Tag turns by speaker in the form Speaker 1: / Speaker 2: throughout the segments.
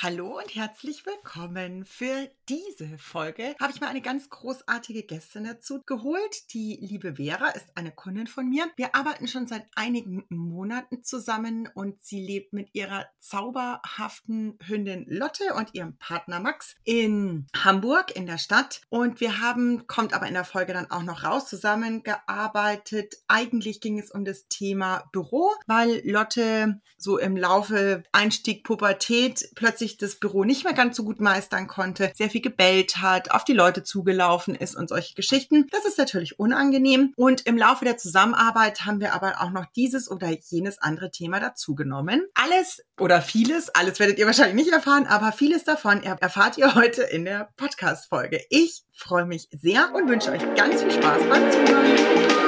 Speaker 1: Hallo und herzlich willkommen. Für diese Folge habe ich mal eine ganz großartige Gästin dazu geholt. Die liebe Vera ist eine Kundin von mir. Wir arbeiten schon seit einigen Monaten zusammen und sie lebt mit ihrer zauberhaften Hündin Lotte und ihrem Partner Max in Hamburg in der Stadt. Und wir haben, kommt aber in der Folge dann auch noch raus, zusammengearbeitet. Eigentlich ging es um das Thema Büro, weil Lotte so im Laufe Einstieg Pubertät plötzlich sich das Büro nicht mehr ganz so gut meistern konnte, sehr viel gebellt hat, auf die Leute zugelaufen ist und solche Geschichten. Das ist natürlich unangenehm. Und im Laufe der Zusammenarbeit haben wir aber auch noch dieses oder jenes andere Thema dazugenommen. Alles oder vieles, alles werdet ihr wahrscheinlich nicht erfahren, aber vieles davon erfahrt ihr heute in der Podcast-Folge. Ich freue mich sehr und wünsche euch ganz viel Spaß beim Zuhören.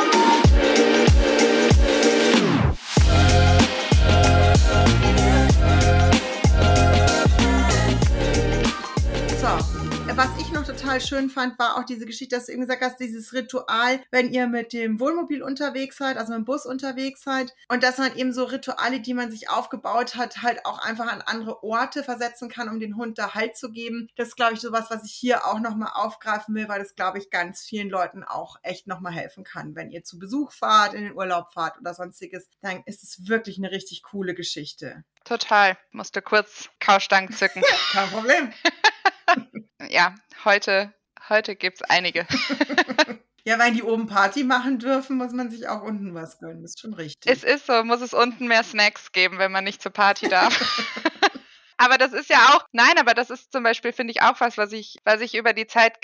Speaker 1: Total schön fand, war auch diese Geschichte, dass du eben gesagt hast, dieses Ritual, wenn ihr mit dem Wohnmobil unterwegs seid, also mit dem Bus unterwegs seid, und dass man eben so Rituale, die man sich aufgebaut hat, halt auch einfach an andere Orte versetzen kann, um den Hund da Halt zu geben. Das ist, glaube ich, sowas, was ich hier auch nochmal aufgreifen will, weil das, glaube ich, ganz vielen Leuten auch echt nochmal helfen kann. Wenn ihr zu Besuch fahrt, in den Urlaub fahrt oder sonstiges, dann ist es wirklich eine richtig coole Geschichte.
Speaker 2: Total. Musste kurz Kaustangen zücken.
Speaker 1: Kein Problem.
Speaker 2: ja, heute, heute gibt es einige.
Speaker 1: Ja, weil die oben Party machen dürfen, muss man sich auch unten was gönnen. Ist schon richtig.
Speaker 2: Es ist so, muss es unten mehr Snacks geben, wenn man nicht zur Party darf. Aber das ist ja auch, nein, aber das ist zum Beispiel, finde ich, auch was, was ich, was ich über die Zeit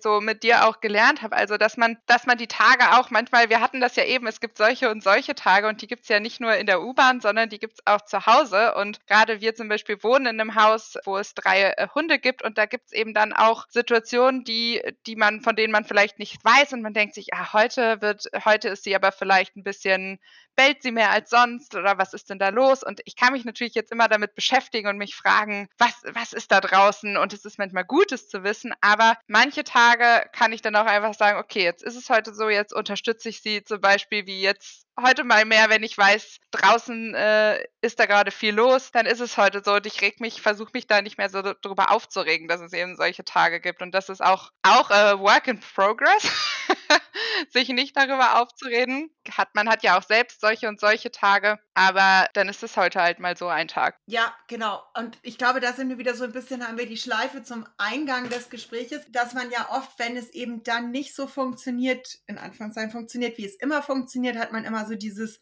Speaker 2: so mit dir auch gelernt habe. Also, dass man, dass man die Tage auch manchmal, wir hatten das ja eben, es gibt solche und solche Tage und die gibt es ja nicht nur in der U-Bahn, sondern die gibt es auch zu Hause. Und gerade wir zum Beispiel wohnen in einem Haus, wo es drei äh, Hunde gibt und da gibt es eben dann auch Situationen, die, die man, von denen man vielleicht nicht weiß und man denkt sich, ah, heute wird, heute ist sie aber vielleicht ein bisschen bellt sie mehr als sonst oder was ist denn da los? Und ich kann mich natürlich jetzt immer damit beschäftigen und mich fragen, was, was ist da draußen? Und es ist manchmal Gutes zu wissen, aber manche Tage kann ich dann auch einfach sagen, okay, jetzt ist es heute so, jetzt unterstütze ich sie zum Beispiel wie jetzt heute mal mehr, wenn ich weiß, draußen äh, ist da gerade viel los, dann ist es heute so und ich reg mich, versuche mich da nicht mehr so drüber aufzuregen, dass es eben solche Tage gibt und das ist auch auch äh, Work in Progress, sich nicht darüber aufzureden. Hat man hat ja auch selbst solche und solche Tage, aber dann ist es heute halt mal so ein Tag.
Speaker 1: Ja, genau. Und ich glaube, da sind wir wieder so ein bisschen haben wir die Schleife zum Eingang des Gespräches, dass man ja oft, wenn es eben dann nicht so funktioniert, in Anführungszeichen funktioniert, wie es immer funktioniert, hat man immer so dieses,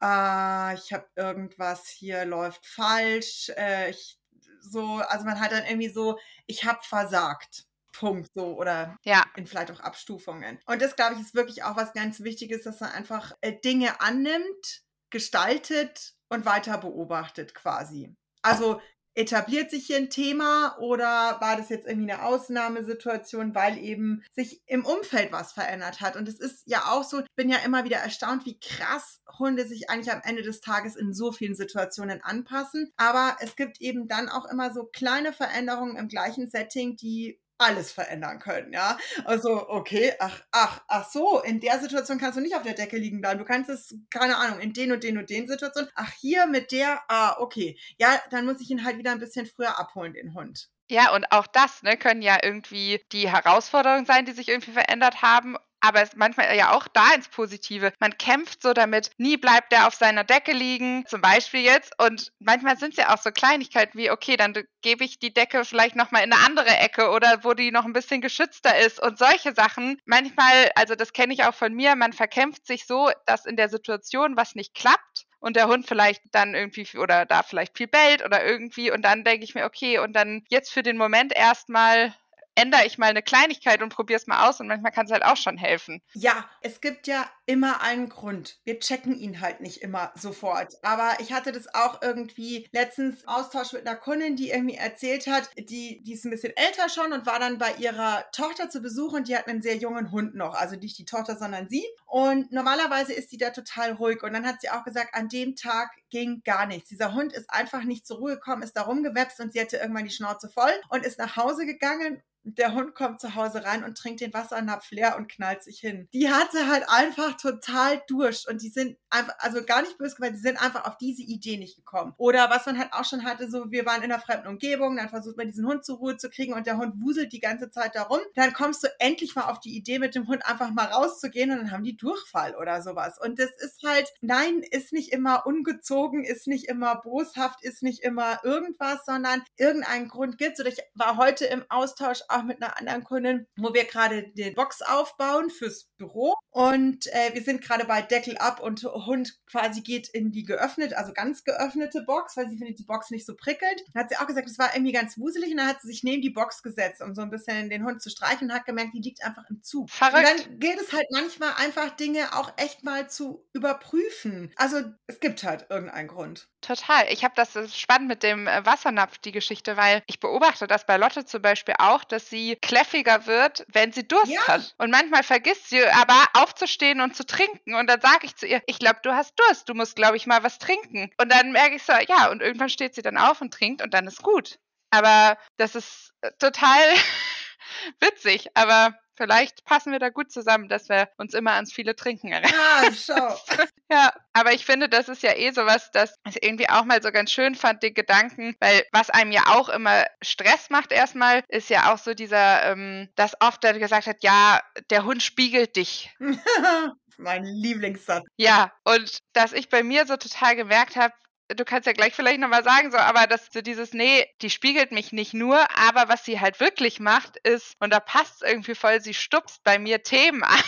Speaker 1: äh, ich habe irgendwas hier läuft falsch, äh, ich, so, also man hat dann irgendwie so, ich habe versagt. Punkt so oder ja. in vielleicht auch Abstufungen. Und das, glaube ich, ist wirklich auch was ganz Wichtiges, dass man einfach äh, Dinge annimmt, gestaltet und weiter beobachtet quasi. Also etabliert sich hier ein Thema oder war das jetzt irgendwie eine Ausnahmesituation, weil eben sich im Umfeld was verändert hat? Und es ist ja auch so, ich bin ja immer wieder erstaunt, wie krass Hunde sich eigentlich am Ende des Tages in so vielen Situationen anpassen. Aber es gibt eben dann auch immer so kleine Veränderungen im gleichen Setting, die alles verändern können, ja. Also, okay, ach, ach, ach so, in der Situation kannst du nicht auf der Decke liegen bleiben. Du kannst es, keine Ahnung, in den und den und den Situationen. Ach, hier mit der, ah, okay. Ja, dann muss ich ihn halt wieder ein bisschen früher abholen, den Hund.
Speaker 2: Ja, und auch das ne, können ja irgendwie die Herausforderungen sein, die sich irgendwie verändert haben aber es manchmal ja auch da ins Positive. Man kämpft so damit, nie bleibt er auf seiner Decke liegen, zum Beispiel jetzt. Und manchmal sind es ja auch so Kleinigkeiten wie, okay, dann gebe ich die Decke vielleicht nochmal in eine andere Ecke oder wo die noch ein bisschen geschützter ist und solche Sachen. Manchmal, also das kenne ich auch von mir, man verkämpft sich so, dass in der Situation was nicht klappt und der Hund vielleicht dann irgendwie oder da vielleicht viel bellt oder irgendwie und dann denke ich mir, okay, und dann jetzt für den Moment erstmal ändere ich mal eine Kleinigkeit und probiere es mal aus und manchmal kann es halt auch schon helfen.
Speaker 1: Ja, es gibt ja immer einen Grund. Wir checken ihn halt nicht immer sofort. Aber ich hatte das auch irgendwie letztens Austausch mit einer Kundin, die irgendwie erzählt hat, die, die ist ein bisschen älter schon und war dann bei ihrer Tochter zu Besuch und die hat einen sehr jungen Hund noch. Also nicht die Tochter, sondern sie. Und normalerweise ist sie da total ruhig. Und dann hat sie auch gesagt, an dem Tag ging gar nichts. Dieser Hund ist einfach nicht zur Ruhe gekommen, ist da rumgewepst und sie hatte irgendwann die Schnauze voll und ist nach Hause gegangen der Hund kommt zu Hause rein und trinkt den Wassernapf leer und knallt sich hin. Die hatte halt einfach total Durst und die sind einfach, also gar nicht böse gemeint, die sind einfach auf diese Idee nicht gekommen. Oder was man halt auch schon hatte, so wir waren in einer fremden Umgebung, dann versucht man diesen Hund zur Ruhe zu kriegen und der Hund wuselt die ganze Zeit darum. Dann kommst du endlich mal auf die Idee, mit dem Hund einfach mal rauszugehen und dann haben die Durchfall oder sowas. Und das ist halt, nein, ist nicht immer ungezogen, ist nicht immer boshaft, ist nicht immer irgendwas, sondern irgendeinen Grund gibt es. Oder ich war heute im Austausch auch mit einer anderen Kundin, wo wir gerade den Box aufbauen fürs Büro. Und äh, wir sind gerade bei Deckel ab und Hund quasi geht in die geöffnet, also ganz geöffnete Box, weil sie findet die Box nicht so prickelnd. Dann hat sie auch gesagt, es war irgendwie ganz wuselig und dann hat sie sich neben die Box gesetzt, um so ein bisschen den Hund zu streichen und hat gemerkt, die liegt einfach im Zug. Verrückt. Und dann gilt es halt manchmal einfach Dinge auch echt mal zu überprüfen. Also es gibt halt irgendeinen Grund.
Speaker 2: Total. Ich habe das, das spannend mit dem äh, Wassernapf, die Geschichte, weil ich beobachte das bei Lotte zum Beispiel auch, dass sie kläffiger wird, wenn sie Durst ja. hat. Und manchmal vergisst sie aber aufzustehen und zu trinken. Und dann sage ich zu ihr, ich glaube, du hast Durst, du musst, glaube ich, mal was trinken. Und dann merke ich so, ja, und irgendwann steht sie dann auf und trinkt und dann ist gut. Aber das ist äh, total witzig. Aber Vielleicht passen wir da gut zusammen, dass wir uns immer ans viele Trinken erinnern. Ah, schau. ja, aber ich finde, das ist ja eh sowas, das ich irgendwie auch mal so ganz schön fand, den Gedanken, weil was einem ja auch immer Stress macht erstmal, ist ja auch so dieser, ähm, dass oft dann gesagt hat, ja, der Hund spiegelt dich.
Speaker 1: mein Lieblingssatz.
Speaker 2: Ja, und dass ich bei mir so total gemerkt habe, du kannst ja gleich vielleicht nochmal sagen, so, aber dass so dieses, nee, die spiegelt mich nicht nur, aber was sie halt wirklich macht, ist, und da passt irgendwie voll, sie stupst bei mir Themen an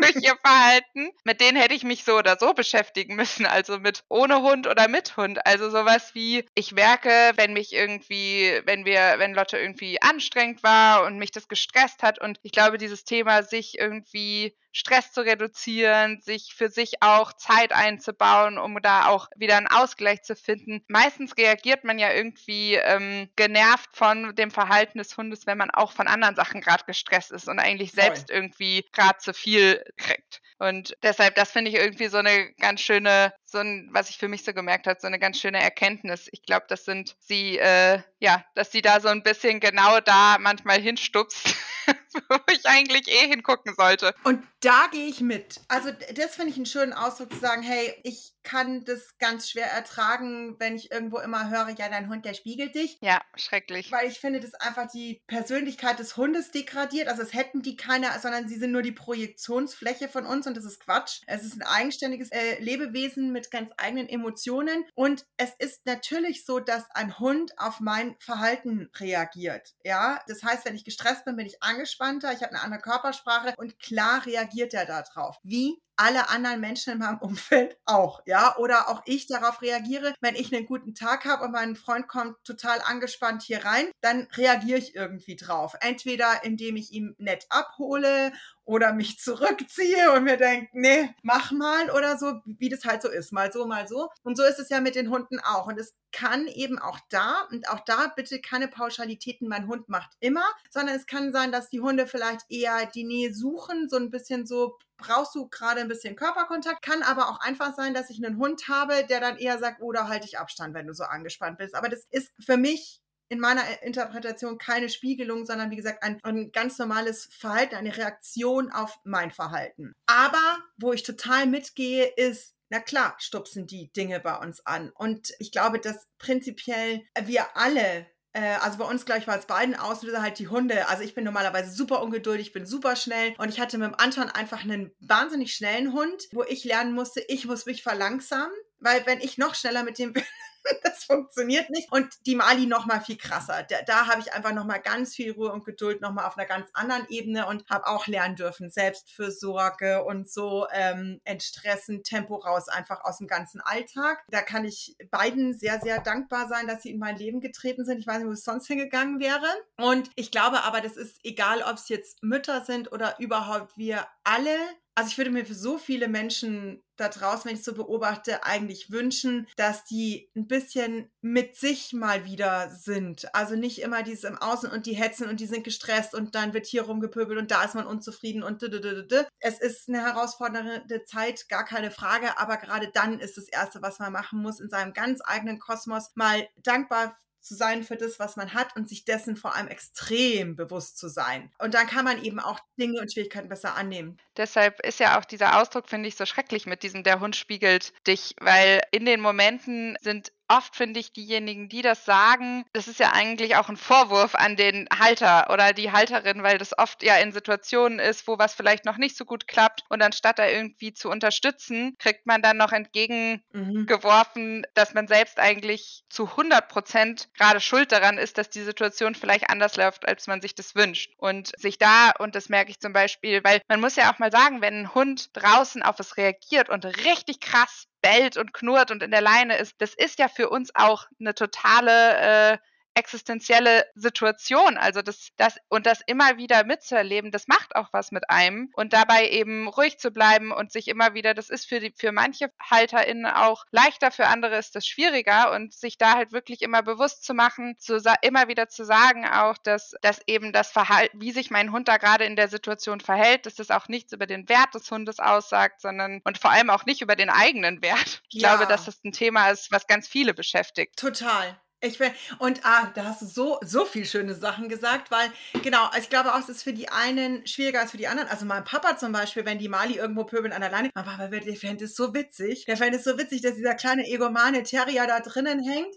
Speaker 2: durch ihr Verhalten. Mit denen hätte ich mich so oder so beschäftigen müssen, also mit ohne Hund oder mit Hund. Also sowas wie, ich merke, wenn mich irgendwie, wenn wir, wenn Lotte irgendwie anstrengend war und mich das gestresst hat und ich glaube, dieses Thema, sich irgendwie Stress zu reduzieren, sich für sich auch Zeit einzubauen, um da auch wieder einen Ausgleich zu finden. Meistens reagiert man ja irgendwie ähm, genervt von dem Verhalten des Hundes, wenn man auch von anderen Sachen gerade gestresst ist und eigentlich Voll. selbst irgendwie gerade zu viel kriegt. Und deshalb, das finde ich irgendwie so eine ganz schöne, so ein, was ich für mich so gemerkt habe, so eine ganz schöne Erkenntnis. Ich glaube, das sind sie, äh, ja, dass sie da so ein bisschen genau da manchmal hinstupst. wo ich eigentlich eh hingucken sollte.
Speaker 1: Und da gehe ich mit. Also das finde ich einen schönen Ausdruck zu sagen, hey, ich kann das ganz schwer ertragen, wenn ich irgendwo immer höre, ja, dein Hund, der spiegelt dich.
Speaker 2: Ja, schrecklich.
Speaker 1: Weil ich finde, das einfach die Persönlichkeit des Hundes degradiert. Also es hätten die keine, sondern sie sind nur die Projektionsfläche von uns und das ist Quatsch. Es ist ein eigenständiges äh, Lebewesen mit ganz eigenen Emotionen und es ist natürlich so, dass ein Hund auf mein Verhalten reagiert. Ja, das heißt, wenn ich gestresst bin, bin ich angespannter, ich habe eine andere Körpersprache und klar reagiert er darauf. Wie alle anderen Menschen in meinem Umfeld auch, ja, oder auch ich darauf reagiere, wenn ich einen guten Tag habe und mein Freund kommt total angespannt hier rein, dann reagiere ich irgendwie drauf. Entweder indem ich ihn nett abhole oder mich zurückziehe und mir denke, nee, mach mal oder so, wie das halt so ist, mal so, mal so. Und so ist es ja mit den Hunden auch. Und es kann eben auch da, und auch da bitte keine Pauschalitäten, mein Hund macht immer, sondern es kann sein, dass die Hunde vielleicht eher die Nähe suchen, so ein bisschen so brauchst du gerade ein bisschen Körperkontakt. Kann aber auch einfach sein, dass ich einen Hund habe, der dann eher sagt, oder oh, halte ich Abstand, wenn du so angespannt bist. Aber das ist für mich in meiner Interpretation keine Spiegelung, sondern wie gesagt ein, ein, ganz normales Verhalten, eine Reaktion auf mein Verhalten. Aber wo ich total mitgehe, ist, na klar, stupsen die Dinge bei uns an. Und ich glaube, dass prinzipiell wir alle äh, also bei uns, glaube ich, war es beiden Auslöser halt die Hunde. Also ich bin normalerweise super ungeduldig, bin super schnell und ich hatte mit dem Anton einfach einen wahnsinnig schnellen Hund, wo ich lernen musste, ich muss mich verlangsamen, weil wenn ich noch schneller mit dem bin, das funktioniert nicht. Und die Mali noch mal viel krasser. Da, da habe ich einfach noch mal ganz viel Ruhe und Geduld noch mal auf einer ganz anderen Ebene und habe auch lernen dürfen, selbst für Sorge und so ähm, entstressen, Tempo raus, einfach aus dem ganzen Alltag. Da kann ich beiden sehr, sehr dankbar sein, dass sie in mein Leben getreten sind. Ich weiß nicht, wo es sonst hingegangen wäre. Und ich glaube aber, das ist egal, ob es jetzt Mütter sind oder überhaupt wir alle also ich würde mir für so viele Menschen da draußen, wenn ich so beobachte, eigentlich wünschen, dass die ein bisschen mit sich mal wieder sind. Also nicht immer dieses im Außen und die hetzen und die sind gestresst und dann wird hier rumgepöbelt und da ist man unzufrieden und es ist eine herausfordernde Zeit, gar keine Frage, aber gerade dann ist das Erste, was man machen muss, in seinem ganz eigenen Kosmos mal dankbar zu sein für das, was man hat und sich dessen vor allem extrem bewusst zu sein. Und dann kann man eben auch Dinge und Schwierigkeiten besser annehmen.
Speaker 2: Deshalb ist ja auch dieser Ausdruck, finde ich, so schrecklich mit diesem, der Hund spiegelt dich, weil in den Momenten sind oft finde ich diejenigen, die das sagen, das ist ja eigentlich auch ein Vorwurf an den Halter oder die Halterin, weil das oft ja in Situationen ist, wo was vielleicht noch nicht so gut klappt und anstatt da irgendwie zu unterstützen, kriegt man dann noch mhm. entgegengeworfen, mhm. dass man selbst eigentlich zu 100 Prozent gerade schuld daran ist, dass die Situation vielleicht anders läuft, als man sich das wünscht. Und sich da, und das merke ich zum Beispiel, weil man muss ja auch mal sagen, wenn ein Hund draußen auf es reagiert und richtig krass bellt und knurrt und in der Leine ist, das ist ja für uns auch eine totale äh, existenzielle Situation. Also das, das und das immer wieder mitzuerleben, das macht auch was mit einem und dabei eben ruhig zu bleiben und sich immer wieder, das ist für die, für manche HalterInnen auch leichter, für andere ist das schwieriger und sich da halt wirklich immer bewusst zu machen, zu immer wieder zu sagen auch, dass, dass eben das Verhalten, wie sich mein Hund da gerade in der Situation verhält, dass das auch nichts über den Wert des Hundes aussagt, sondern und vor allem auch nicht über den eigenen Wert. Ich ja. glaube, dass das ein Thema ist, was ganz viele beschäftigt.
Speaker 1: Total. Ich bin, und ah, da hast du so, so viel schöne Sachen gesagt, weil, genau, ich glaube auch, es ist für die einen schwieriger als für die anderen. Also mein Papa zum Beispiel, wenn die Mali irgendwo pöbeln an der Leine, mein Papa, der fände es so witzig. Der fände es so witzig, dass dieser kleine egomane Terrier da drinnen hängt.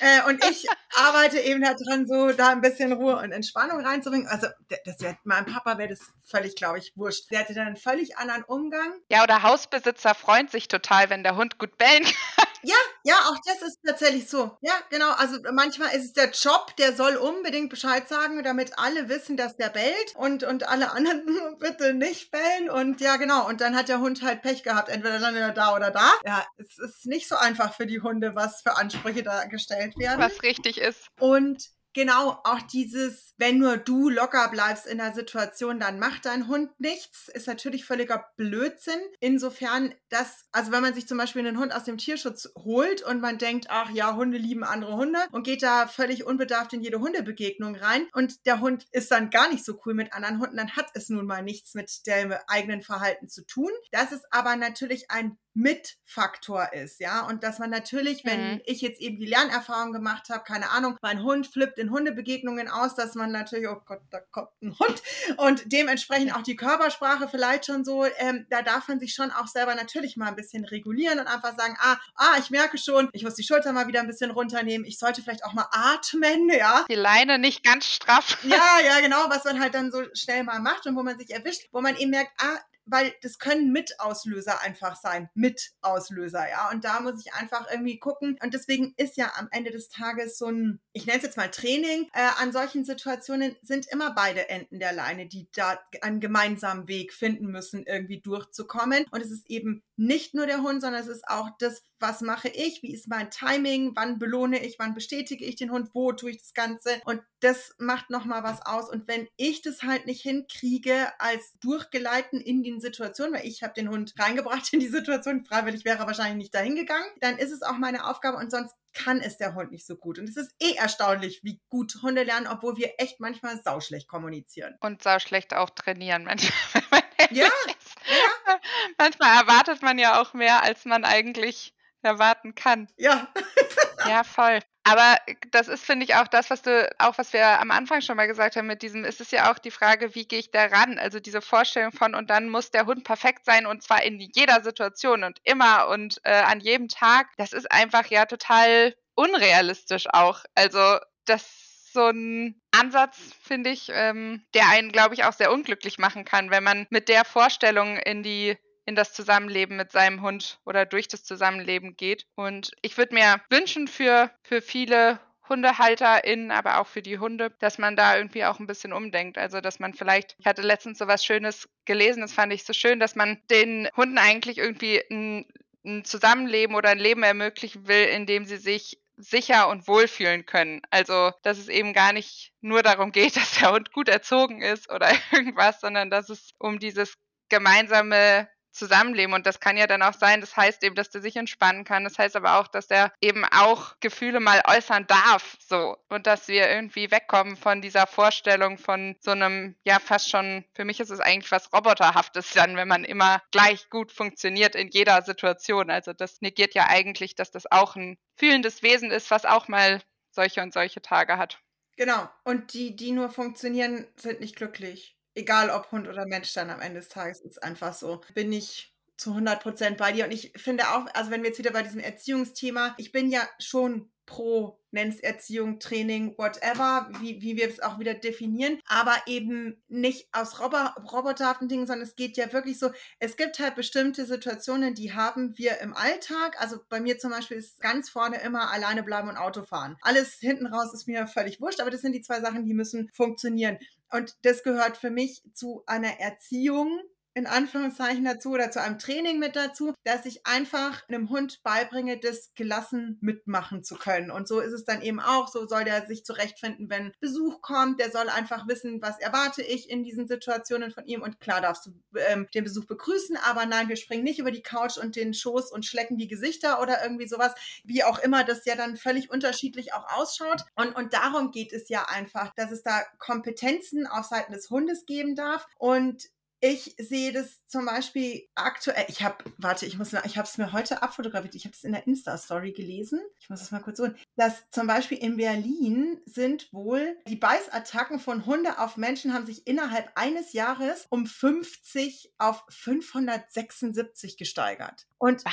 Speaker 1: äh, und ich arbeite eben daran, so da ein bisschen Ruhe und Entspannung reinzubringen. Also, das wär, meinem Papa wäre das völlig, glaube ich, wurscht. Der hätte dann einen völlig anderen Umgang.
Speaker 2: Ja, oder Hausbesitzer freut sich total, wenn der Hund gut bellen kann.
Speaker 1: Ja, ja, auch das ist tatsächlich so. Ja, genau. Also manchmal ist es der Job, der soll unbedingt Bescheid sagen, damit alle wissen, dass der bellt und, und alle anderen bitte nicht bellen. Und ja, genau. Und dann hat der Hund halt Pech gehabt. Entweder dann er da oder da. Ja, es ist nicht so einfach für die Hunde, was für Ansprüche da gestellt werden.
Speaker 2: Was richtig ist.
Speaker 1: Und Genau, auch dieses, wenn nur du locker bleibst in der Situation, dann macht dein Hund nichts, ist natürlich völliger Blödsinn. Insofern, dass, also wenn man sich zum Beispiel einen Hund aus dem Tierschutz holt und man denkt, ach ja, Hunde lieben andere Hunde und geht da völlig unbedarft in jede Hundebegegnung rein und der Hund ist dann gar nicht so cool mit anderen Hunden, dann hat es nun mal nichts mit dem eigenen Verhalten zu tun. Das ist aber natürlich ein Mitfaktor ist, ja. Und dass man natürlich, wenn mhm. ich jetzt eben die Lernerfahrung gemacht habe, keine Ahnung, mein Hund flippt in Hundebegegnungen aus, dass man natürlich, oh Gott, da kommt ein Hund und dementsprechend auch die Körpersprache vielleicht schon so, ähm, da darf man sich schon auch selber natürlich mal ein bisschen regulieren und einfach sagen, ah, ah, ich merke schon, ich muss die Schulter mal wieder ein bisschen runternehmen, ich sollte vielleicht auch mal atmen, ja.
Speaker 2: Die Leine nicht ganz straff.
Speaker 1: Ja, ja, genau, was man halt dann so schnell mal macht und wo man sich erwischt, wo man eben merkt, ah, weil das können Mitauslöser einfach sein. Mitauslöser, ja. Und da muss ich einfach irgendwie gucken. Und deswegen ist ja am Ende des Tages so ein, ich nenne es jetzt mal Training. Äh, an solchen Situationen sind immer beide Enden der Leine, die da einen gemeinsamen Weg finden müssen, irgendwie durchzukommen. Und es ist eben nicht nur der Hund, sondern es ist auch das, was mache ich, wie ist mein Timing, wann belohne ich, wann bestätige ich den Hund, wo tue ich das Ganze. Und das macht nochmal was aus. Und wenn ich das halt nicht hinkriege, als Durchgeleiten in die Situation, weil ich habe den Hund reingebracht in die Situation, freiwillig wäre er wahrscheinlich nicht dahin gegangen, dann ist es auch meine Aufgabe und sonst kann es der Hund nicht so gut. Und es ist eh erstaunlich, wie gut Hunde lernen, obwohl wir echt manchmal sauschlecht kommunizieren.
Speaker 2: Und sauschlecht auch trainieren manchmal.
Speaker 1: ja, ja.
Speaker 2: Manchmal erwartet man ja auch mehr, als man eigentlich erwarten kann.
Speaker 1: Ja.
Speaker 2: ja, voll. Aber das ist, finde ich, auch das, was du, auch was wir am Anfang schon mal gesagt haben mit diesem, ist es ja auch die Frage, wie gehe ich da ran? Also diese Vorstellung von, und dann muss der Hund perfekt sein und zwar in jeder Situation und immer und äh, an jedem Tag. Das ist einfach ja total unrealistisch auch. Also das ist so ein Ansatz, finde ich, ähm, der einen, glaube ich, auch sehr unglücklich machen kann, wenn man mit der Vorstellung in die in das Zusammenleben mit seinem Hund oder durch das Zusammenleben geht. Und ich würde mir wünschen für, für viele HundehalterInnen, aber auch für die Hunde, dass man da irgendwie auch ein bisschen umdenkt. Also, dass man vielleicht, ich hatte letztens so was Schönes gelesen, das fand ich so schön, dass man den Hunden eigentlich irgendwie ein, ein Zusammenleben oder ein Leben ermöglichen will, in dem sie sich sicher und wohlfühlen können. Also, dass es eben gar nicht nur darum geht, dass der Hund gut erzogen ist oder irgendwas, sondern dass es um dieses gemeinsame Zusammenleben. Und das kann ja dann auch sein, das heißt eben, dass der sich entspannen kann. Das heißt aber auch, dass der eben auch Gefühle mal äußern darf. So. Und dass wir irgendwie wegkommen von dieser Vorstellung von so einem, ja, fast schon, für mich ist es eigentlich was Roboterhaftes dann, wenn man immer gleich gut funktioniert in jeder Situation. Also das negiert ja eigentlich, dass das auch ein fühlendes Wesen ist, was auch mal solche und solche Tage hat.
Speaker 1: Genau. Und die, die nur funktionieren, sind nicht glücklich. Egal ob Hund oder Mensch dann am Ende des Tages ist einfach so. Bin ich zu 100 Prozent bei dir. Und ich finde auch, also wenn wir jetzt wieder bei diesem Erziehungsthema, ich bin ja schon pro, nenn's Erziehung, Training, whatever, wie, wie wir es auch wieder definieren, aber eben nicht aus Robo roboterhaften Dingen, sondern es geht ja wirklich so, es gibt halt bestimmte Situationen, die haben wir im Alltag, also bei mir zum Beispiel ist ganz vorne immer alleine bleiben und Auto fahren. Alles hinten raus ist mir völlig wurscht, aber das sind die zwei Sachen, die müssen funktionieren. Und das gehört für mich zu einer Erziehung, in Anführungszeichen dazu oder zu einem Training mit dazu, dass ich einfach einem Hund beibringe, das gelassen mitmachen zu können. Und so ist es dann eben auch. So soll der sich zurechtfinden, wenn Besuch kommt. Der soll einfach wissen, was erwarte ich in diesen Situationen von ihm. Und klar darfst du ähm, den Besuch begrüßen, aber nein, wir springen nicht über die Couch und den Schoß und schlecken die Gesichter oder irgendwie sowas. Wie auch immer das ja dann völlig unterschiedlich auch ausschaut. Und, und darum geht es ja einfach, dass es da Kompetenzen auf Seiten des Hundes geben darf. Und ich sehe das zum Beispiel aktuell. Ich habe, warte, ich muss, ich habe es mir heute abfotografiert. Ich habe es in der Insta-Story gelesen. Ich muss es mal kurz holen. Dass zum Beispiel in Berlin sind wohl die Beißattacken von Hunde auf Menschen haben sich innerhalb eines Jahres um 50 auf 576 gesteigert. Und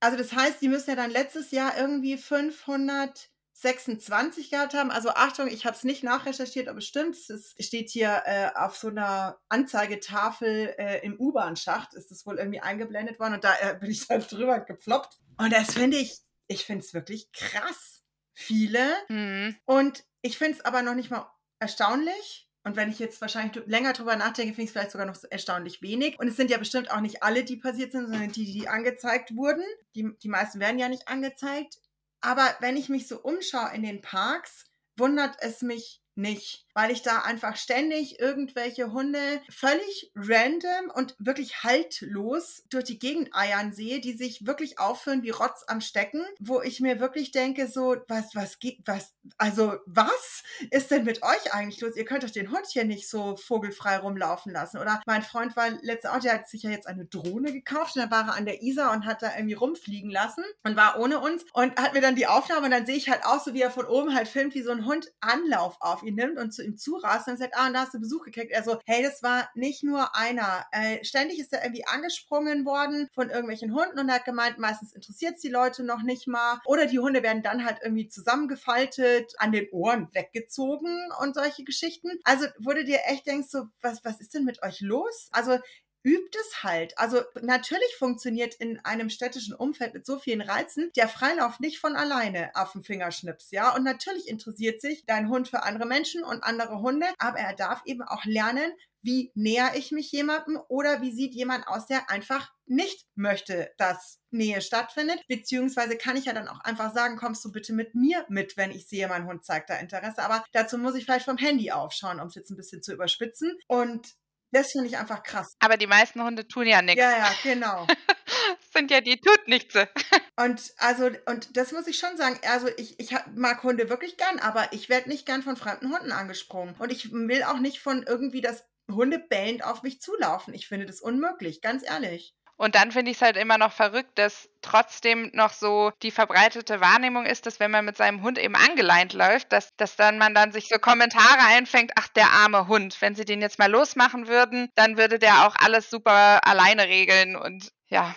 Speaker 1: also das heißt, die müssen ja dann letztes Jahr irgendwie 500 26 gehabt haben. Also Achtung, ich habe es nicht nachrecherchiert, ob es stimmt. Es steht hier äh, auf so einer Anzeigetafel äh, im U-Bahn-Schacht, ist es wohl irgendwie eingeblendet worden und da äh, bin ich dann drüber geploppt. Und das finde ich, ich finde es wirklich krass. Viele. Mhm. Und ich finde es aber noch nicht mal erstaunlich. Und wenn ich jetzt wahrscheinlich länger drüber nachdenke, finde ich es vielleicht sogar noch erstaunlich wenig. Und es sind ja bestimmt auch nicht alle, die passiert sind, sondern die, die angezeigt wurden. Die, die meisten werden ja nicht angezeigt. Aber wenn ich mich so umschaue in den Parks, wundert es mich nicht, weil ich da einfach ständig irgendwelche Hunde völlig random und wirklich haltlos durch die Gegend eiern sehe, die sich wirklich aufführen wie Rotz am Stecken, wo ich mir wirklich denke, so, was, was geht, was, also, was ist denn mit euch eigentlich los? Ihr könnt doch den Hund hier nicht so vogelfrei rumlaufen lassen. Oder mein Freund war letzte auch, der hat sich ja jetzt eine Drohne gekauft und dann war er an der Isar und hat da irgendwie rumfliegen lassen und war ohne uns und hat mir dann die Aufnahme und dann sehe ich halt auch so, wie er von oben halt filmt, wie so ein Hund Anlauf auf ihn nimmt und zu ihm zurast und sagt, ah, und da hast du Besuch gekriegt. Er so, hey, das war nicht nur einer. Äh, ständig ist er irgendwie angesprungen worden von irgendwelchen Hunden und hat gemeint, meistens interessiert es die Leute noch nicht mal. Oder die Hunde werden dann halt irgendwie zusammengefaltet, an den Ohren weggezogen und solche Geschichten. Also wurde dir echt denkst so, was, was ist denn mit euch los? Also übt es halt. Also natürlich funktioniert in einem städtischen Umfeld mit so vielen Reizen der Freilauf nicht von alleine auf dem Fingerschnips, ja. Und natürlich interessiert sich dein Hund für andere Menschen und andere Hunde, aber er darf eben auch lernen, wie näher ich mich jemandem oder wie sieht jemand aus, der einfach nicht möchte, dass Nähe stattfindet. Beziehungsweise kann ich ja dann auch einfach sagen, kommst du bitte mit mir mit, wenn ich sehe, mein Hund zeigt da Interesse. Aber dazu muss ich vielleicht vom Handy aufschauen, um es jetzt ein bisschen zu überspitzen. Und das finde ich einfach krass.
Speaker 2: Aber die meisten Hunde tun ja nichts.
Speaker 1: Ja, ja, genau.
Speaker 2: sind ja die tut nichts.
Speaker 1: und also, und das muss ich schon sagen. Also, ich, ich mag Hunde wirklich gern, aber ich werde nicht gern von fremden Hunden angesprungen. Und ich will auch nicht von irgendwie, dass Hunde bellend auf mich zulaufen. Ich finde das unmöglich, ganz ehrlich.
Speaker 2: Und dann finde ich es halt immer noch verrückt, dass trotzdem noch so die verbreitete Wahrnehmung ist, dass wenn man mit seinem Hund eben angeleint läuft, dass, dass dann man dann sich so Kommentare einfängt, ach der arme Hund, wenn sie den jetzt mal losmachen würden, dann würde der auch alles super alleine regeln und ja,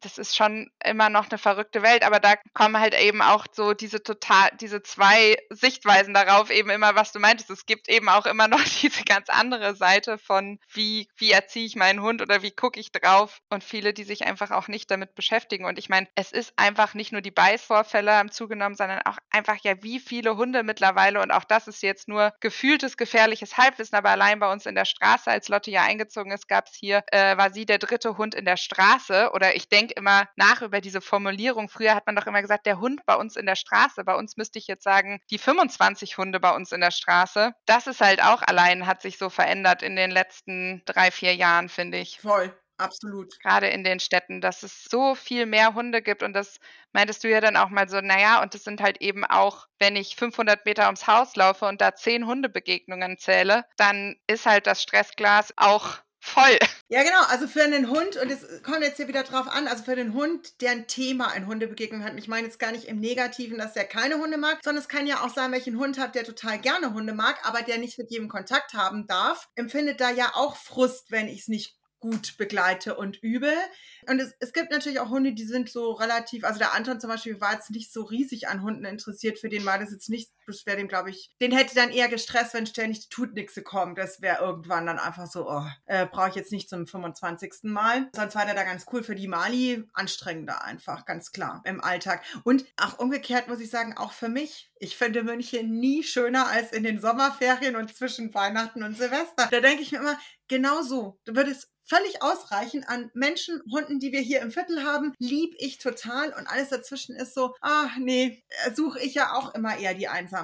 Speaker 2: das ist schon immer noch eine verrückte Welt, aber da kommen halt eben auch so diese total, diese zwei Sichtweisen darauf, eben immer, was du meintest. Es gibt eben auch immer noch diese ganz andere Seite von, wie, wie erziehe ich meinen Hund oder wie gucke ich drauf und viele, die sich einfach auch nicht damit beschäftigen. Und ich meine, es ist einfach nicht nur die Beißvorfälle haben zugenommen, sondern auch einfach ja, wie viele Hunde mittlerweile und auch das ist jetzt nur gefühltes gefährliches Halbwissen, aber allein bei uns in der Straße, als Lotte ja eingezogen ist, gab es hier, äh, war sie der dritte Hund in der Straße oder ich denke, denke immer nach über diese Formulierung. Früher hat man doch immer gesagt, der Hund bei uns in der Straße. Bei uns müsste ich jetzt sagen, die 25 Hunde bei uns in der Straße. Das ist halt auch allein, hat sich so verändert in den letzten drei, vier Jahren, finde ich.
Speaker 1: Voll. absolut.
Speaker 2: Gerade in den Städten, dass es so viel mehr Hunde gibt und das meintest du ja dann auch mal so, naja, und das sind halt eben auch, wenn ich 500 Meter ums Haus laufe und da zehn Hundebegegnungen zähle, dann ist halt das Stressglas auch voll.
Speaker 1: Ja, genau. Also für einen Hund, und es kommt jetzt hier wieder drauf an, also für den Hund, der ein Thema in Hundebegegnung hat. Ich meine jetzt gar nicht im Negativen, dass der keine Hunde mag, sondern es kann ja auch sein, welchen Hund hat, der total gerne Hunde mag, aber der nicht mit jedem Kontakt haben darf, empfindet da ja auch Frust, wenn ich es nicht gut begleite und übe. Und es, es gibt natürlich auch Hunde, die sind so relativ, also der Anton zum Beispiel war jetzt nicht so riesig an Hunden interessiert, für den war das jetzt nicht, das wäre dem, glaube ich, den hätte dann eher gestresst, wenn ständig die Tutnixe kommen. Das wäre irgendwann dann einfach so, oh, äh, brauche ich jetzt nicht zum 25. Mal. Sonst war der da ganz cool für die Mali, anstrengender einfach, ganz klar, im Alltag. Und auch umgekehrt muss ich sagen, auch für mich, ich finde München nie schöner als in den Sommerferien und zwischen Weihnachten und Silvester. Da denke ich mir immer, genau so. Du würdest völlig ausreichend an Menschen, Hunden, die wir hier im Viertel haben, lieb ich total und alles dazwischen ist so, ach nee, suche ich ja auch immer eher die Einsamkeit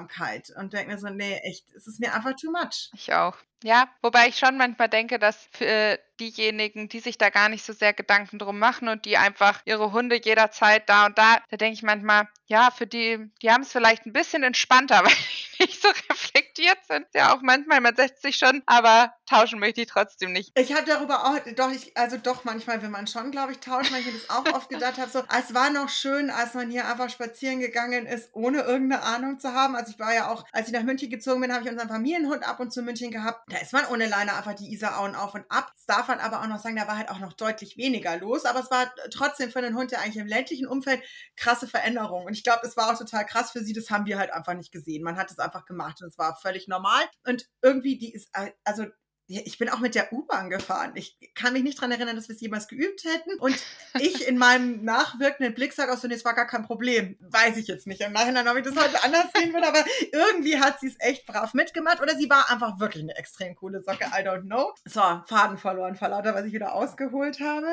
Speaker 1: und denke mir so, nee, echt, es ist mir einfach too much.
Speaker 2: Ich auch. Ja, wobei ich schon manchmal denke, dass für diejenigen, die sich da gar nicht so sehr Gedanken drum machen und die einfach ihre Hunde jederzeit da und da, da denke ich manchmal, ja, für die, die haben es vielleicht ein bisschen entspannter, weil die nicht so reflektiert sind. Ja, auch manchmal, man setzt sich schon, aber tauschen möchte ich trotzdem nicht.
Speaker 1: Ich habe darüber auch, doch, ich, also doch, manchmal will man schon, glaube ich, tauschen, weil ich mir das auch oft gedacht habe, so, es war noch schön, als man hier einfach spazieren gegangen ist, ohne irgendeine Ahnung zu haben. Also ich war ja auch, als ich nach München gezogen bin, habe ich unseren Familienhund ab und zu München gehabt. Da ist man ohne Leine einfach die Isarauen auf und ab. Das darf man aber auch noch sagen, da war halt auch noch deutlich weniger los, aber es war trotzdem für einen Hund, der eigentlich im ländlichen Umfeld krasse Veränderung. Und ich glaube, es war auch total krass für sie, das haben wir halt einfach nicht gesehen. Man hat es einfach gemacht und es war völlig normal. Und irgendwie, die ist, also ich bin auch mit der U-Bahn gefahren. Ich kann mich nicht daran erinnern, dass wir es jemals geübt hätten. Und ich in meinem nachwirkenden Blick sage auch so, nee, es war gar kein Problem. Weiß ich jetzt nicht. Im Nachhinein, ob ich das heute anders sehen würde, aber irgendwie hat sie es echt brav mitgemacht. Oder sie war einfach wirklich eine extrem coole Socke. I don't know. So, Faden verloren vor lauter, was ich wieder ausgeholt habe.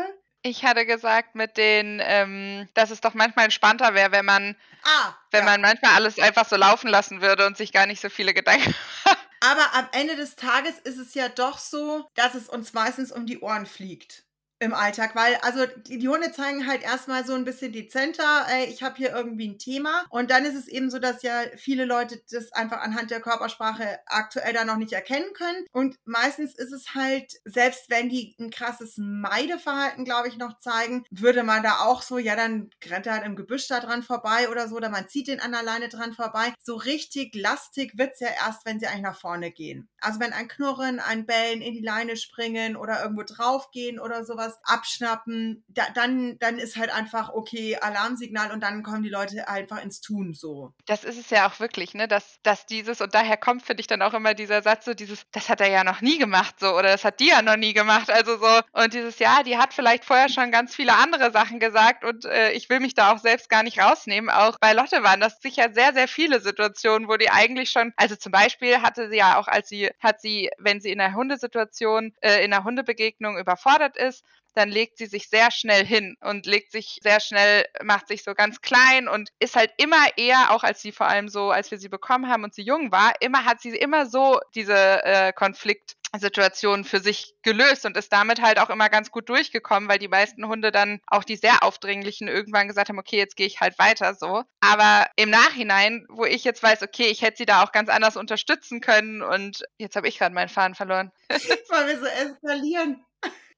Speaker 2: Ich hatte gesagt mit den, ähm, dass es doch manchmal entspannter wäre, wenn man,
Speaker 1: ah,
Speaker 2: wenn ja. man manchmal alles einfach so laufen lassen würde und sich gar nicht so viele Gedanken
Speaker 1: Aber am Ende des Tages ist es ja doch so, dass es uns meistens um die Ohren fliegt im Alltag, weil also die, Hunde zeigen halt erstmal so ein bisschen dezenter, ey, ich habe hier irgendwie ein Thema und dann ist es eben so, dass ja viele Leute das einfach anhand der Körpersprache aktuell da noch nicht erkennen können und meistens ist es halt, selbst wenn die ein krasses Meideverhalten, glaube ich, noch zeigen, würde man da auch so, ja, dann rennt er halt im Gebüsch da dran vorbei oder so, oder man zieht den an der Leine dran vorbei. So richtig lastig wird's ja erst, wenn sie eigentlich nach vorne gehen. Also wenn ein Knurren, ein Bellen in die Leine springen oder irgendwo draufgehen oder sowas, was abschnappen, da, dann, dann ist halt einfach, okay, Alarmsignal und dann kommen die Leute einfach ins Tun so.
Speaker 2: Das ist es ja auch wirklich, ne? Dass, dass dieses, und daher kommt, finde ich, dann auch immer dieser Satz, so dieses, das hat er ja noch nie gemacht, so, oder das hat die ja noch nie gemacht. Also so, und dieses, ja, die hat vielleicht vorher schon ganz viele andere Sachen gesagt und äh, ich will mich da auch selbst gar nicht rausnehmen. Auch bei Lotte waren das sicher sehr, sehr viele Situationen, wo die eigentlich schon, also zum Beispiel hatte sie ja auch, als sie, hat sie, wenn sie in einer Hundesituation, äh, in einer Hundebegegnung überfordert ist, dann legt sie sich sehr schnell hin und legt sich sehr schnell, macht sich so ganz klein und ist halt immer eher, auch als sie vor allem so, als wir sie bekommen haben und sie jung war, immer hat sie immer so diese äh, Konflikt Situation für sich gelöst und ist damit halt auch immer ganz gut durchgekommen, weil die meisten Hunde dann auch die sehr aufdringlichen irgendwann gesagt haben, okay, jetzt gehe ich halt weiter so. Aber im Nachhinein, wo ich jetzt weiß, okay, ich hätte sie da auch ganz anders unterstützen können und jetzt habe ich gerade meinen Faden verloren.
Speaker 1: Weil wir so eskalieren.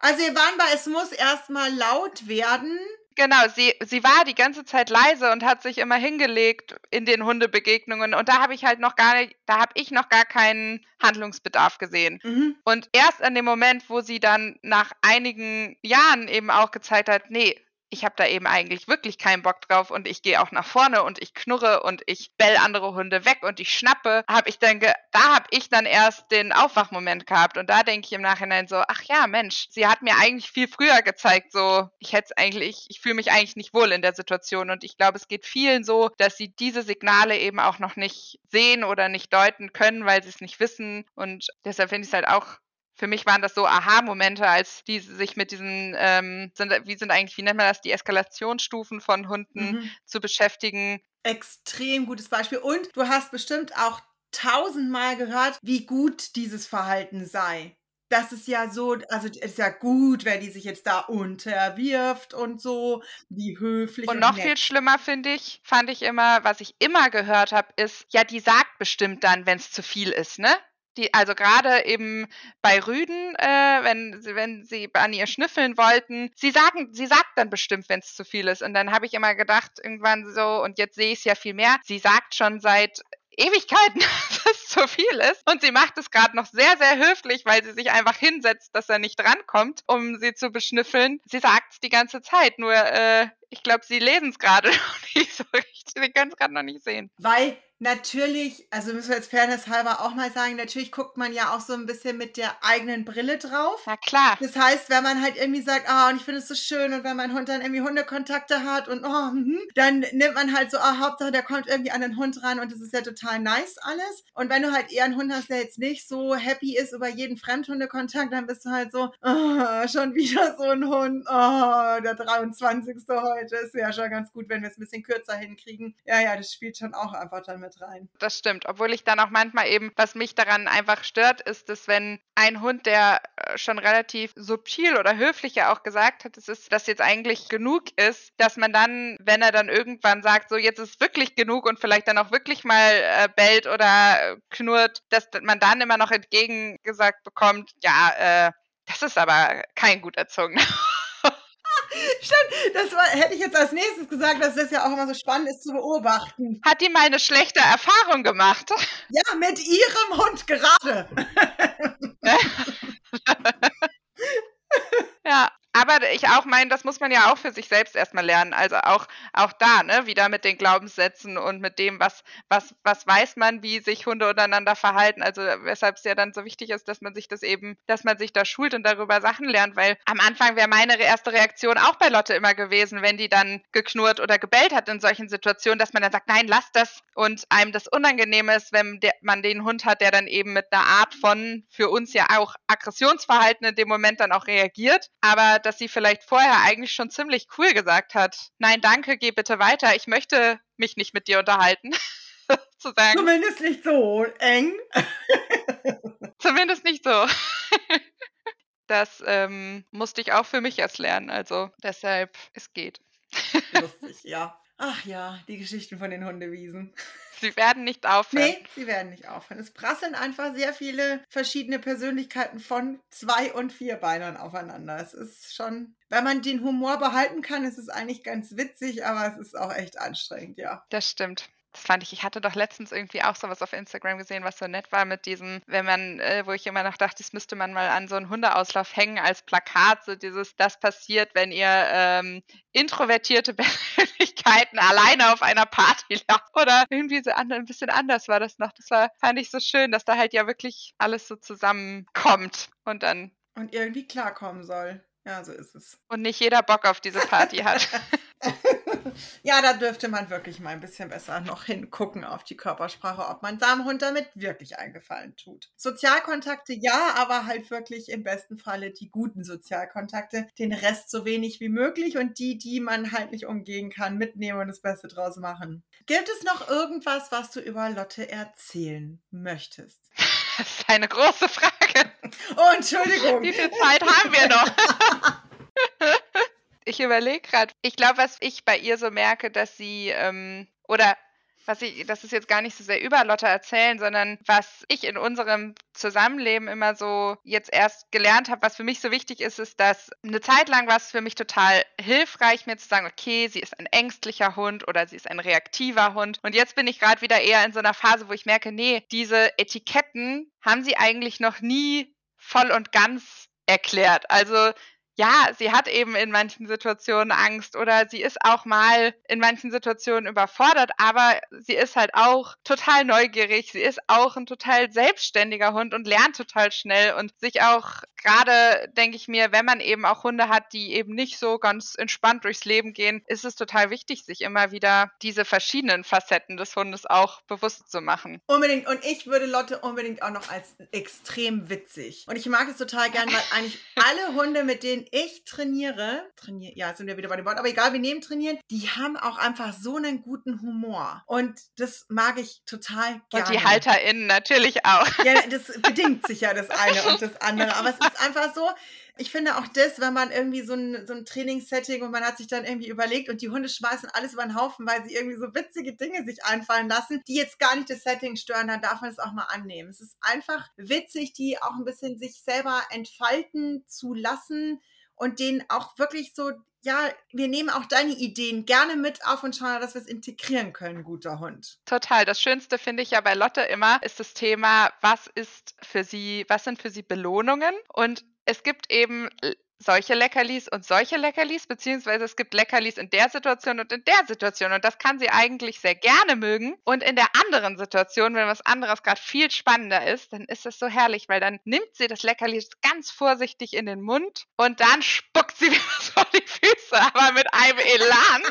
Speaker 1: Also wir waren bei Es muss erstmal laut werden.
Speaker 2: Genau, sie, sie war die ganze Zeit leise und hat sich immer hingelegt in den Hundebegegnungen. Und da habe ich halt noch gar nicht, da habe ich noch gar keinen Handlungsbedarf gesehen. Mhm. Und erst an dem Moment, wo sie dann nach einigen Jahren eben auch gezeigt hat, nee, ich habe da eben eigentlich wirklich keinen Bock drauf und ich gehe auch nach vorne und ich knurre und ich bell andere Hunde weg und ich schnappe, habe ich dann, da habe ich dann erst den Aufwachmoment gehabt und da denke ich im Nachhinein so, ach ja, Mensch, sie hat mir eigentlich viel früher gezeigt, so, ich hätte eigentlich, ich fühle mich eigentlich nicht wohl in der Situation und ich glaube, es geht vielen so, dass sie diese Signale eben auch noch nicht sehen oder nicht deuten können, weil sie es nicht wissen und deshalb finde ich es halt auch für mich waren das so Aha-Momente, als die sich mit diesen, ähm, sind, wie sind eigentlich, wie nennt man das, die Eskalationsstufen von Hunden mhm. zu beschäftigen.
Speaker 1: Extrem gutes Beispiel. Und du hast bestimmt auch tausendmal gehört, wie gut dieses Verhalten sei. das ist ja so, also es ist ja gut, wenn die sich jetzt da unterwirft und so, wie höflich.
Speaker 2: Und, und noch nett. viel schlimmer finde ich, fand ich immer, was ich immer gehört habe, ist, ja, die sagt bestimmt dann, wenn es zu viel ist, ne? Die, also gerade eben bei Rüden, äh, wenn, wenn sie an ihr schnüffeln wollten, sie sagen, sie sagt dann bestimmt, wenn es zu viel ist. Und dann habe ich immer gedacht, irgendwann so, und jetzt sehe ich es ja viel mehr, sie sagt schon seit Ewigkeiten, dass es zu viel ist. Und sie macht es gerade noch sehr, sehr höflich, weil sie sich einfach hinsetzt, dass er nicht drankommt, um sie zu beschnüffeln. Sie sagt es die ganze Zeit, nur äh, ich glaube, sie lesen es gerade noch nicht so richtig. Sie können es gerade noch nicht sehen.
Speaker 1: Weil natürlich, also müssen wir jetzt Fairness halber auch mal sagen, natürlich guckt man ja auch so ein bisschen mit der eigenen Brille drauf.
Speaker 2: Na klar.
Speaker 1: Das heißt, wenn man halt irgendwie sagt, ah, oh, und ich finde es so schön und wenn mein Hund dann irgendwie Hundekontakte hat und oh, mh, dann nimmt man halt so, ah, oh, Hauptsache, der kommt irgendwie an den Hund ran und das ist ja total nice alles. Und wenn du halt eher einen Hund hast, der jetzt nicht so happy ist über jeden Fremdhundekontakt, dann bist du halt so, oh, schon wieder so ein Hund, oh, der 23. heute ist ja schon ganz gut, wenn wir es ein bisschen kürzer hinkriegen. Ja, ja, das spielt schon auch einfach dann mit rein.
Speaker 2: Das stimmt. Obwohl ich dann auch manchmal eben, was mich daran einfach stört, ist, dass wenn ein Hund, der äh, schon relativ subtil oder höflich ja auch gesagt hat, es ist, dass jetzt eigentlich genug ist, dass man dann, wenn er dann irgendwann sagt, so jetzt ist wirklich genug und vielleicht dann auch wirklich mal äh, bellt oder knurrt, dass man dann immer noch entgegengesagt bekommt, ja, äh, das ist aber kein gut erzogener
Speaker 1: Stimmt, das war, hätte ich jetzt als nächstes gesagt, dass das ja auch immer so spannend ist zu beobachten.
Speaker 2: Hat die mal eine schlechte Erfahrung gemacht?
Speaker 1: Ja, mit ihrem Hund gerade.
Speaker 2: ja, aber ich auch meine, das muss man ja auch für sich selbst erstmal lernen. Also auch, auch da, ne, wieder mit den Glaubenssätzen und mit dem, was, was, was weiß man, wie sich Hunde untereinander verhalten. Also weshalb es ja dann so wichtig ist, dass man sich das eben, dass man sich da schult und darüber Sachen lernt, weil am Anfang wäre meine erste Reaktion auch bei Lotte immer gewesen, wenn die dann geknurrt oder gebellt hat in solchen Situationen, dass man dann sagt, nein, lass das und einem das unangenehm ist, wenn der, man den Hund hat, der dann eben mit einer Art von für uns ja auch Aggressionsverhalten in dem Moment dann auch reagiert. Aber dass sie vielleicht vorher eigentlich schon ziemlich cool gesagt hat. Nein, danke, geh bitte weiter. Ich möchte mich nicht mit dir unterhalten.
Speaker 1: Zu sagen. Zumindest nicht so eng.
Speaker 2: Zumindest nicht so. das ähm, musste ich auch für mich erst lernen. Also deshalb, es geht.
Speaker 1: Lustig, ja. Ach ja, die Geschichten von den Hundewiesen.
Speaker 2: Sie werden nicht aufhören. Nee,
Speaker 1: sie werden nicht aufhören. Es prasseln einfach sehr viele verschiedene Persönlichkeiten von zwei- und vierbeinern aufeinander. Es ist schon, wenn man den Humor behalten kann, ist es eigentlich ganz witzig, aber es ist auch echt anstrengend, ja.
Speaker 2: Das stimmt. Das fand ich, ich hatte doch letztens irgendwie auch sowas auf Instagram gesehen, was so nett war mit diesem, wenn man, äh, wo ich immer noch dachte, das müsste man mal an so einen Hundeauslauf hängen als Plakat, so dieses, das passiert, wenn ihr ähm, introvertierte Persönlichkeiten alleine auf einer Party lacht. Oder irgendwie so an, ein bisschen anders war das noch. Das war, fand ich so schön, dass da halt ja wirklich alles so zusammenkommt und dann.
Speaker 1: Und irgendwie klarkommen soll. Ja, so ist es.
Speaker 2: Und nicht jeder Bock auf diese Party hat.
Speaker 1: ja, da dürfte man wirklich mal ein bisschen besser noch hingucken auf die Körpersprache, ob man seinem Hund damit wirklich eingefallen tut. Sozialkontakte ja, aber halt wirklich im besten Falle die guten Sozialkontakte. Den Rest so wenig wie möglich und die, die man halt nicht umgehen kann, mitnehmen und das Beste draus machen. Gibt es noch irgendwas, was du über Lotte erzählen möchtest?
Speaker 2: Das ist eine große Frage.
Speaker 1: Oh, Entschuldigung.
Speaker 2: Wie viel Zeit haben wir noch? ich überlege gerade. Ich glaube, was ich bei ihr so merke, dass sie, ähm, oder was ich, das ist jetzt gar nicht so sehr über Lotte erzählen, sondern was ich in unserem Zusammenleben immer so jetzt erst gelernt habe, was für mich so wichtig ist, ist, dass eine Zeit lang war es für mich total hilfreich, mir zu sagen, okay, sie ist ein ängstlicher Hund oder sie ist ein reaktiver Hund. Und jetzt bin ich gerade wieder eher in so einer Phase, wo ich merke, nee, diese Etiketten haben sie eigentlich noch nie voll und ganz erklärt. Also ja, sie hat eben in manchen Situationen Angst oder sie ist auch mal in manchen Situationen überfordert, aber sie ist halt auch total neugierig. Sie ist auch ein total selbstständiger Hund und lernt total schnell und sich auch gerade, denke ich mir, wenn man eben auch Hunde hat, die eben nicht so ganz entspannt durchs Leben gehen, ist es total wichtig, sich immer wieder diese verschiedenen Facetten des Hundes auch bewusst zu machen.
Speaker 1: Unbedingt. Und ich würde Lotte unbedingt auch noch als extrem witzig. Und ich mag es total gern, weil eigentlich alle Hunde, mit denen ich trainiere, trainiere, ja, sind wir wieder bei dem Wort, aber egal, wir nehmen trainieren, die haben auch einfach so einen guten Humor. Und das mag ich total gerne.
Speaker 2: Und die HalterInnen natürlich auch.
Speaker 1: Ja, das bedingt sich ja das eine und das andere. Aber es ist einfach so, ich finde auch das, wenn man irgendwie so ein, so ein Trainingssetting und man hat sich dann irgendwie überlegt und die Hunde schmeißen alles über den Haufen, weil sie irgendwie so witzige Dinge sich einfallen lassen, die jetzt gar nicht das Setting stören, dann darf man es auch mal annehmen. Es ist einfach witzig, die auch ein bisschen sich selber entfalten zu lassen und denen auch wirklich so ja, wir nehmen auch deine Ideen gerne mit auf und schauen, dass wir es integrieren können, guter Hund.
Speaker 2: Total. Das Schönste finde ich ja bei Lotte immer ist das Thema, was ist für sie, was sind für sie Belohnungen? Und es gibt eben solche Leckerlis und solche Leckerlis, beziehungsweise es gibt Leckerlis in der Situation und in der Situation. Und das kann sie eigentlich sehr gerne mögen. Und in der anderen Situation, wenn was anderes gerade viel spannender ist, dann ist es so herrlich, weil dann nimmt sie das Leckerli ganz vorsichtig in den Mund und dann spuckt sie was vor die Füße, aber mit einem Elan.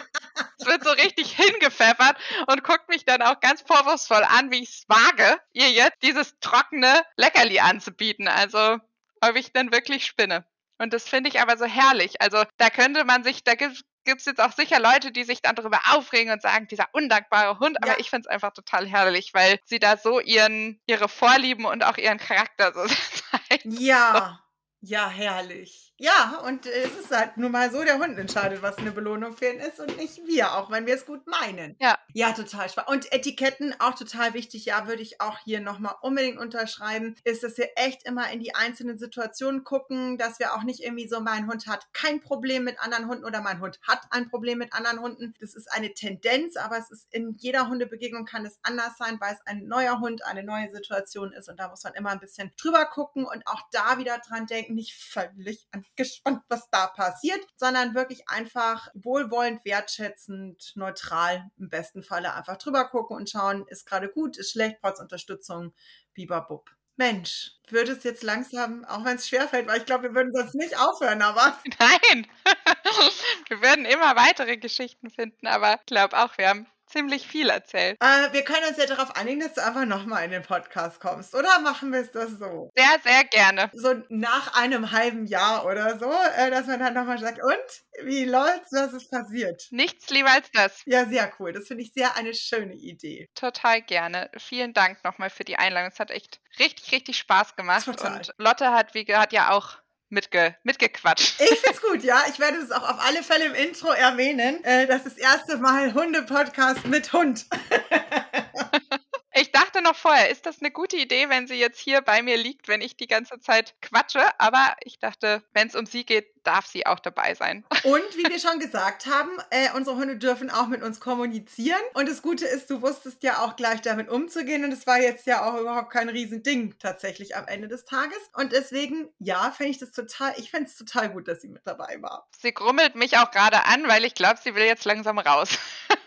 Speaker 2: es wird so richtig hingepfeffert und guckt mich dann auch ganz vorwurfsvoll an, wie ich es wage, ihr jetzt dieses trockene Leckerli anzubieten. Also, ob ich denn wirklich spinne. Und das finde ich aber so herrlich. Also da könnte man sich, da gibt es jetzt auch sicher Leute, die sich dann darüber aufregen und sagen, dieser undankbare Hund. Aber ja. ich finde es einfach total herrlich, weil sie da so ihren, ihre Vorlieben und auch ihren Charakter so
Speaker 1: zeigen. Ja, ja, herrlich. Ja, und äh, es ist halt nun mal so, der Hund entscheidet, was eine Belohnung für ihn ist und nicht wir, auch wenn wir es gut meinen.
Speaker 2: Ja.
Speaker 1: Ja, total spannend. Und Etiketten auch total wichtig. Ja, würde ich auch hier nochmal unbedingt unterschreiben, ist, dass wir echt immer in die einzelnen Situationen gucken, dass wir auch nicht irgendwie so, mein Hund hat kein Problem mit anderen Hunden oder mein Hund hat ein Problem mit anderen Hunden. Das ist eine Tendenz, aber es ist in jeder Hundebegegnung kann es anders sein, weil es ein neuer Hund, eine neue Situation ist und da muss man immer ein bisschen drüber gucken und auch da wieder dran denken, nicht völlig an gespannt, was da passiert, sondern wirklich einfach wohlwollend, wertschätzend, neutral im besten Falle einfach drüber gucken und schauen, ist gerade gut, ist schlecht, braucht Unterstützung, bibabub. Mensch, würde es jetzt langsam, auch wenn es schwerfällt, weil ich glaube, wir würden sonst nicht aufhören, aber.
Speaker 2: Nein! wir würden immer weitere Geschichten finden, aber ich glaube auch, wir haben ziemlich viel erzählt.
Speaker 1: Äh, wir können uns ja darauf einigen, dass du einfach nochmal in den Podcast kommst, oder machen wir es das so?
Speaker 2: Sehr, sehr gerne.
Speaker 1: So nach einem halben Jahr oder so, äh, dass man dann nochmal sagt, und wie läuft's, was ist passiert?
Speaker 2: Nichts lieber als das.
Speaker 1: Ja, sehr cool. Das finde ich sehr eine schöne Idee.
Speaker 2: Total gerne. Vielen Dank nochmal für die Einladung. Es hat echt richtig, richtig Spaß gemacht. Total. Und Lotte hat, wie hat ja auch mitge mitgequatscht.
Speaker 1: Ich find's gut, ja. Ich werde es auch auf alle Fälle im Intro erwähnen. Äh, das ist das erste Mal Hunde-Podcast mit Hund.
Speaker 2: Ich dachte noch vorher, ist das eine gute Idee, wenn sie jetzt hier bei mir liegt, wenn ich die ganze Zeit quatsche? Aber ich dachte, wenn es um sie geht, darf sie auch dabei sein.
Speaker 1: Und wie wir schon gesagt haben, äh, unsere Hunde dürfen auch mit uns kommunizieren. Und das Gute ist, du wusstest ja auch gleich damit umzugehen. Und es war jetzt ja auch überhaupt kein Riesending tatsächlich am Ende des Tages. Und deswegen, ja, fände ich das total, ich fände es total gut, dass sie mit dabei war.
Speaker 2: Sie grummelt mich auch gerade an, weil ich glaube, sie will jetzt langsam raus.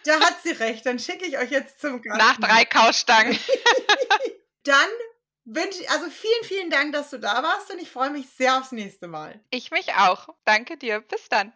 Speaker 1: Da hat sie recht. Dann schicke ich euch jetzt zum
Speaker 2: Garten. Nach drei Kaustangen.
Speaker 1: Dann wünsche ich, also vielen, vielen Dank, dass du da warst und ich freue mich sehr aufs nächste Mal.
Speaker 2: Ich mich auch. Danke dir. Bis dann.